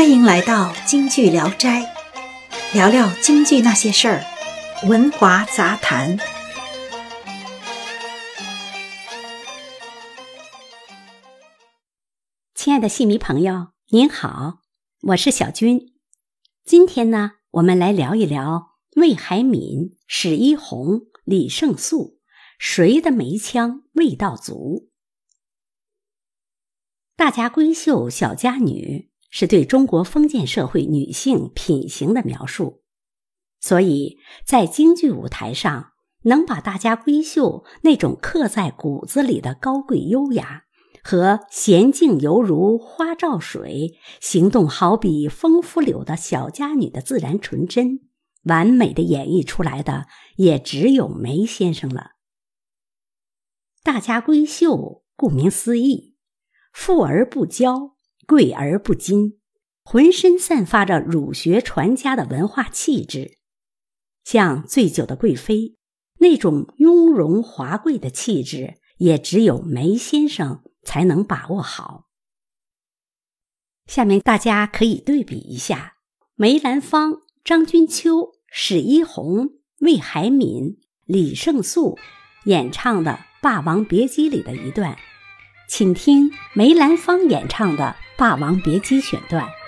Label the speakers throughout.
Speaker 1: 欢迎来到京剧聊斋，聊聊京剧那些事儿，文华杂谈。
Speaker 2: 亲爱的戏迷朋友，您好，我是小军。今天呢，我们来聊一聊魏海敏、史一红、李胜素，谁的梅腔味道足？大家闺秀小家女是对中国封建社会女性品行的描述，所以在京剧舞台上，能把大家闺秀那种刻在骨子里的高贵优雅和娴静犹如花照水、行动好比风拂柳的小家女的自然纯真，完美的演绎出来的，也只有梅先生了。大家闺秀，顾名思义。富而不骄，贵而不矜，浑身散发着儒学传家的文化气质，像醉酒的贵妃那种雍容华贵的气质，也只有梅先生才能把握好。下面大家可以对比一下梅兰芳、张君秋、史一红、魏海敏、李胜素演唱的《霸王别姬》里的一段。请听梅兰芳演唱的《霸王别姬》选段。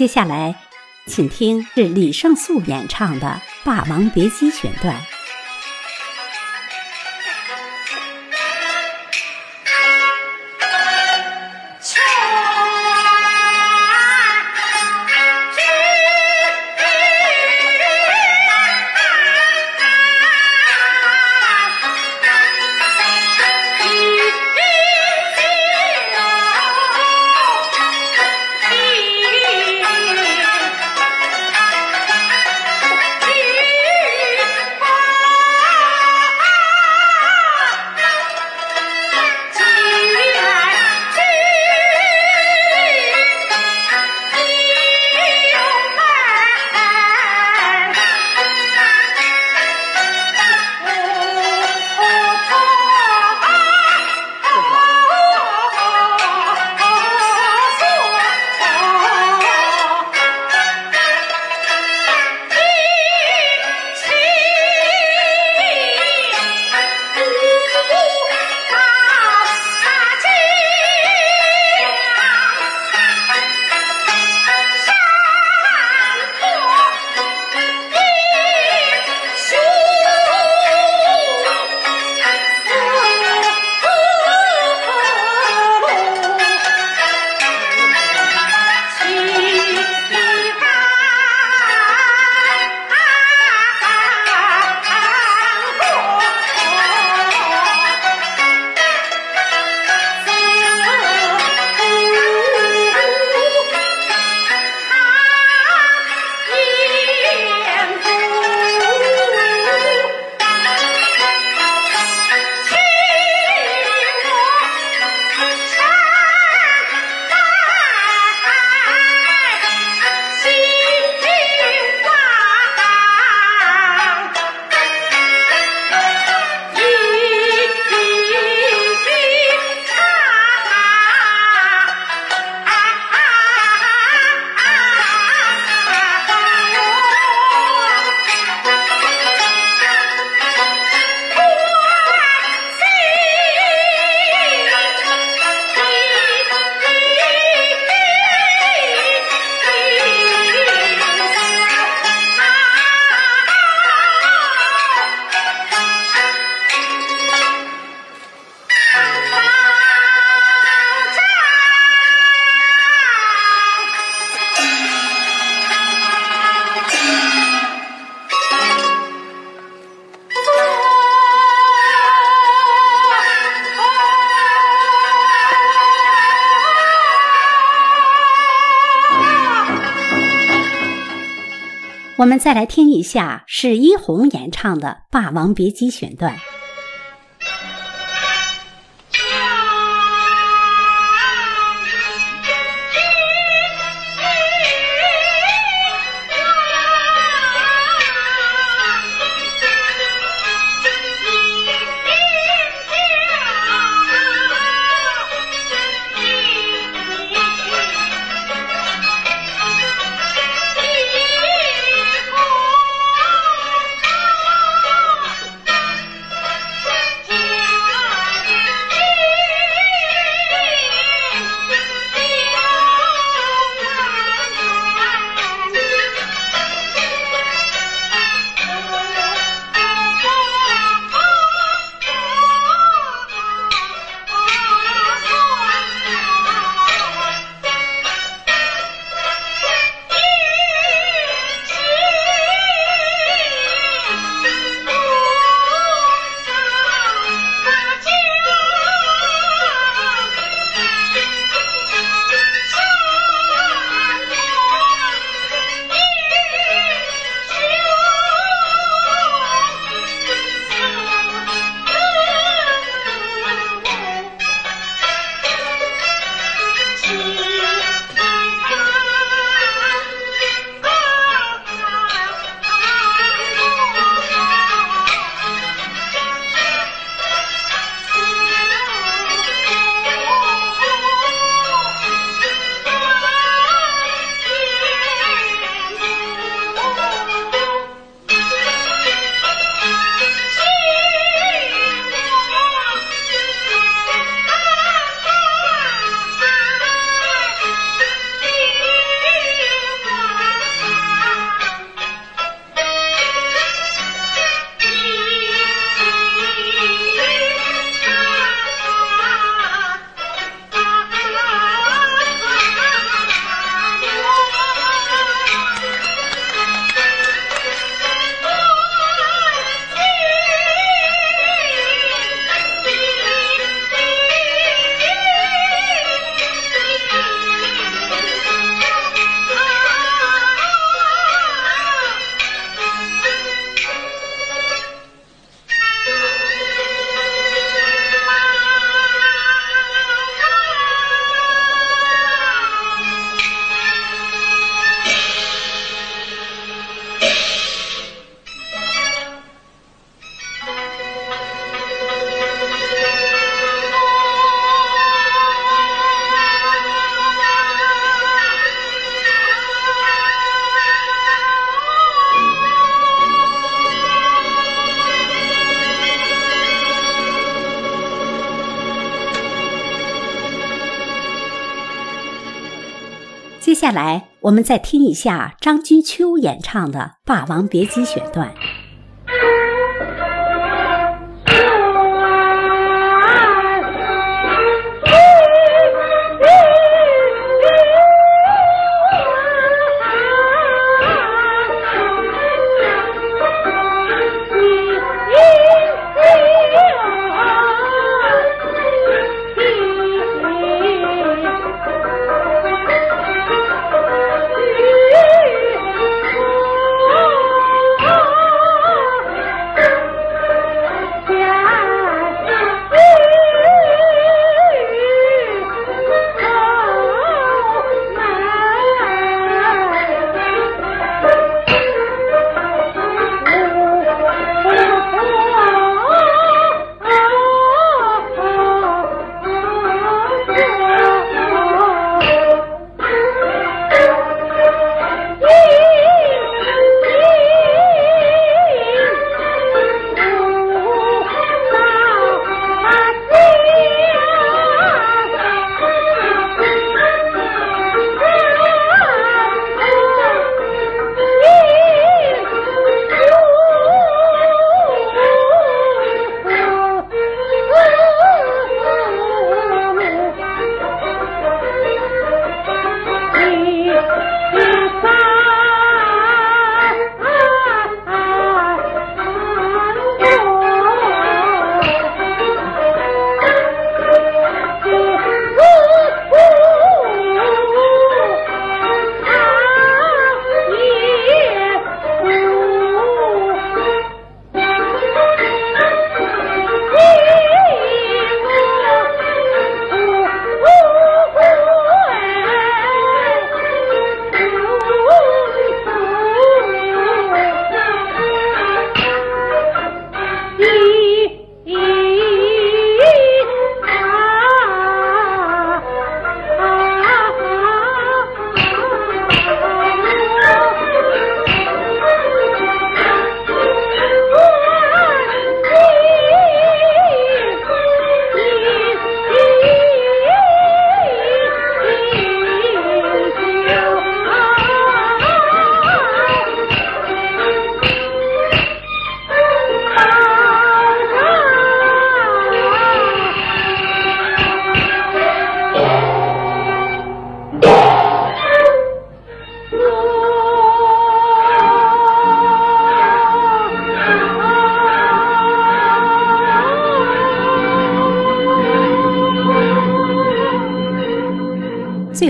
Speaker 2: 接下来，请听是李胜素演唱的《霸王别姬》选段。我们再来听一下是一红演唱的《霸王别姬》选段。接下来，我们再听一下张君秋演唱的《霸王别姬》选段。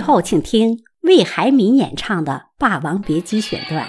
Speaker 2: 后，请听魏海敏演唱的《霸王别姬》选段。《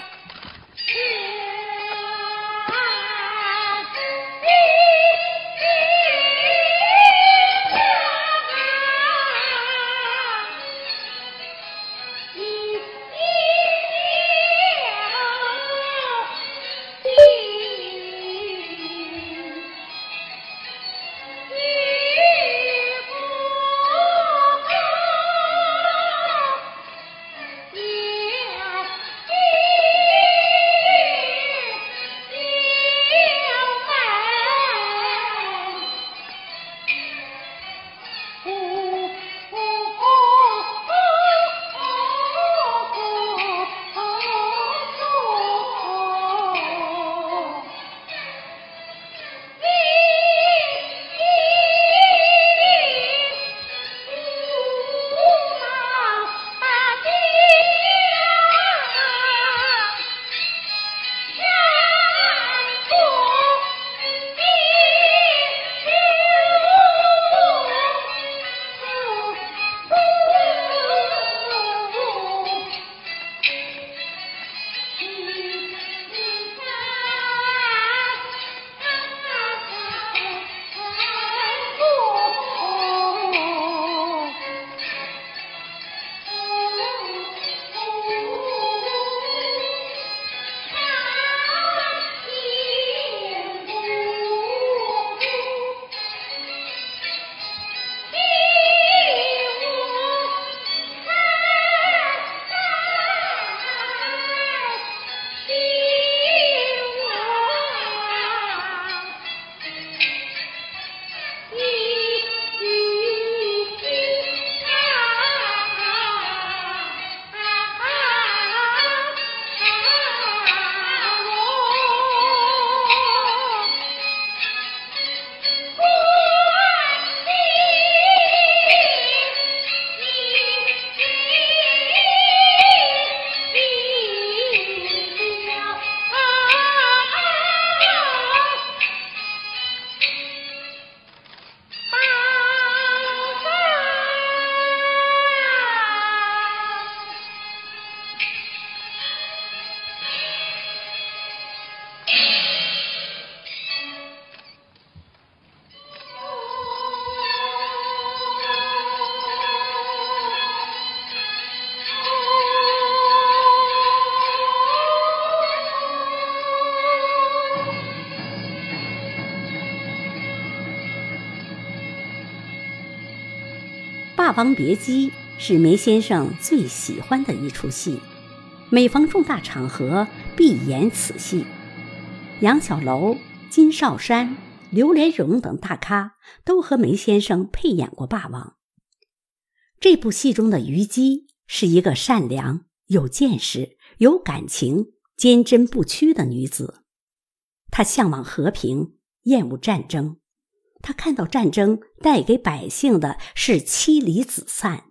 Speaker 2: 霸王别姬》是梅先生最喜欢的一出戏，每逢重大场合必演此戏。杨小楼、金少山、刘连荣等大咖都和梅先生配演过霸王。这部戏中的虞姬是一个善良、有见识、有感情、坚贞不屈的女子，她向往和平，厌恶战争。他看到战争带给百姓的是妻离子散，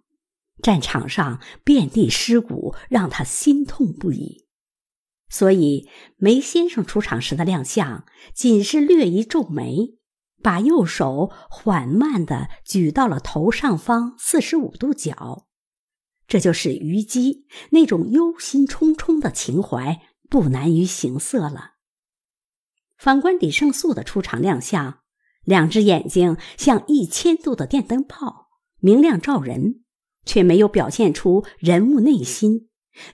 Speaker 2: 战场上遍地尸骨，让他心痛不已。所以梅先生出场时的亮相，仅是略一皱眉，把右手缓慢地举到了头上方四十五度角，这就是虞姬那种忧心忡忡的情怀，不难于形色了。反观李胜素的出场亮相。两只眼睛像一千度的电灯泡，明亮照人，却没有表现出人物内心。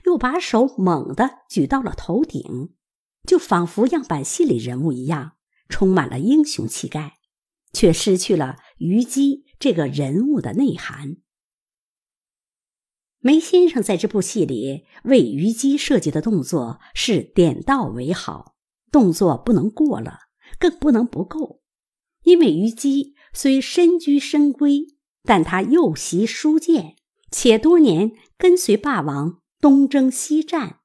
Speaker 2: 又把手猛地举到了头顶，就仿佛样板戏里人物一样，充满了英雄气概，却失去了虞姬这个人物的内涵。梅先生在这部戏里为虞姬设计的动作是点到为好，动作不能过了，更不能不够。因为虞姬虽身居深闺，但她幼习书剑，且多年跟随霸王东征西战，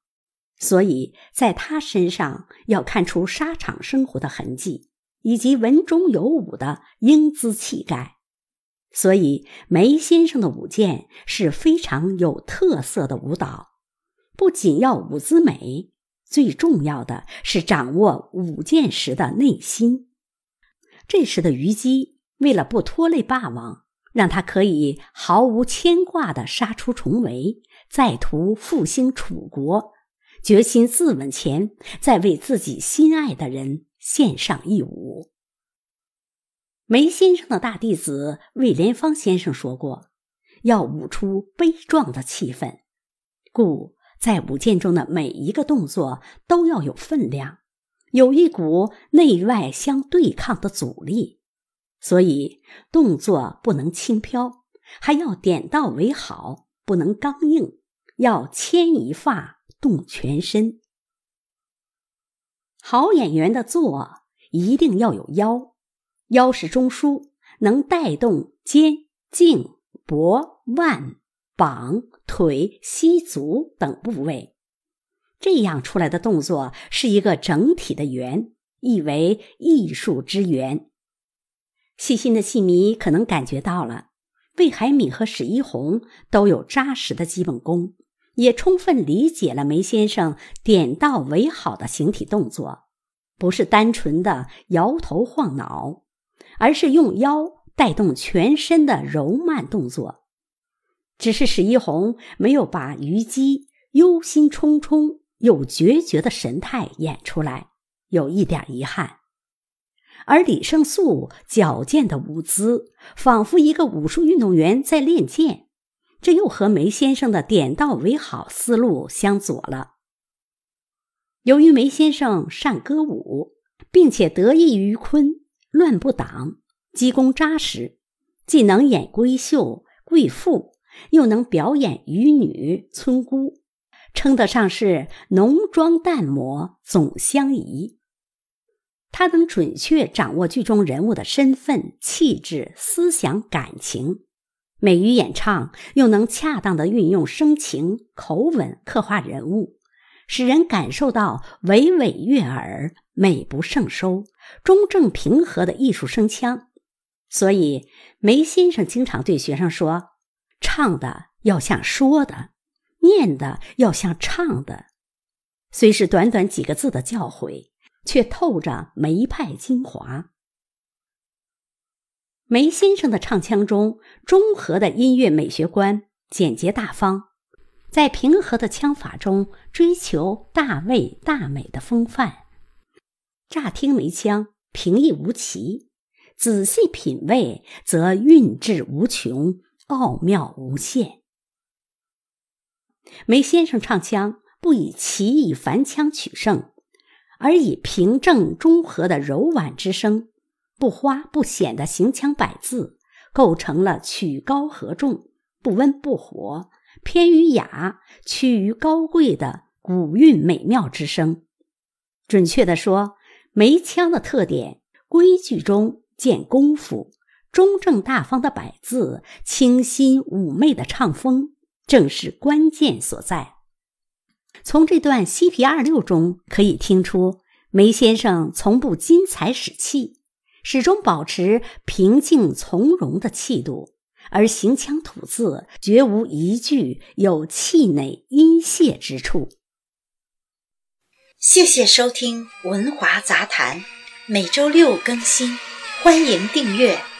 Speaker 2: 所以在她身上要看出沙场生活的痕迹，以及文中有武的英姿气概。所以梅先生的舞剑是非常有特色的舞蹈，不仅要舞姿美，最重要的是掌握舞剑时的内心。这时的虞姬为了不拖累霸王，让他可以毫无牵挂地杀出重围，再图复兴楚国，决心自刎前再为自己心爱的人献上一舞。梅先生的大弟子魏连芳先生说过：“要舞出悲壮的气氛，故在舞剑中的每一个动作都要有分量。”有一股内外相对抗的阻力，所以动作不能轻飘，还要点到为好，不能刚硬，要牵一发动全身。好演员的做一定要有腰，腰是中枢，能带动肩、颈、脖、腕、膀、腿、膝、足等部位。这样出来的动作是一个整体的圆，意为艺术之圆。细心的戏迷可能感觉到了，魏海敏和史一红都有扎实的基本功，也充分理解了梅先生点到为好的形体动作，不是单纯的摇头晃脑，而是用腰带动全身的柔慢动作。只是史一红没有把虞姬忧心忡忡。有决绝的神态演出来，有一点遗憾；而李胜素矫健的舞姿，仿佛一个武术运动员在练剑，这又和梅先生的点到为好思路相左了。由于梅先生善歌舞，并且得益于昆乱不挡，基功扎实，既能演闺秀、贵妇，又能表演渔女、村姑。称得上是浓妆淡抹总相宜。他能准确掌握剧中人物的身份、气质、思想、感情，美于演唱，又能恰当的运用声情口吻刻画人物，使人感受到娓娓悦耳、美不胜收、中正平和的艺术声腔。所以，梅先生经常对学生说：“唱的要像说的。”念的要像唱的，虽是短短几个字的教诲，却透着梅派精华。梅先生的唱腔中，中和的音乐美学观，简洁大方，在平和的腔法中追求大味大美的风范。乍听梅腔平易无奇，仔细品味则韵致无穷，奥妙无限。梅先生唱腔不以奇异繁腔取胜，而以平正中和的柔婉之声，不花不显的行腔摆字，构成了曲高和重、不温不火、偏于雅、趋于高贵的古韵美妙之声。准确地说，梅腔的特点：规矩中见功夫，中正大方的摆字，清新妩媚的唱风。正是关键所在。从这段西皮二六中可以听出，梅先生从不因才使气，始终保持平静从容的气度，而行腔吐字绝无一句有气馁阴泄之处。
Speaker 1: 谢谢收听《文华杂谈》，每周六更新，欢迎订阅。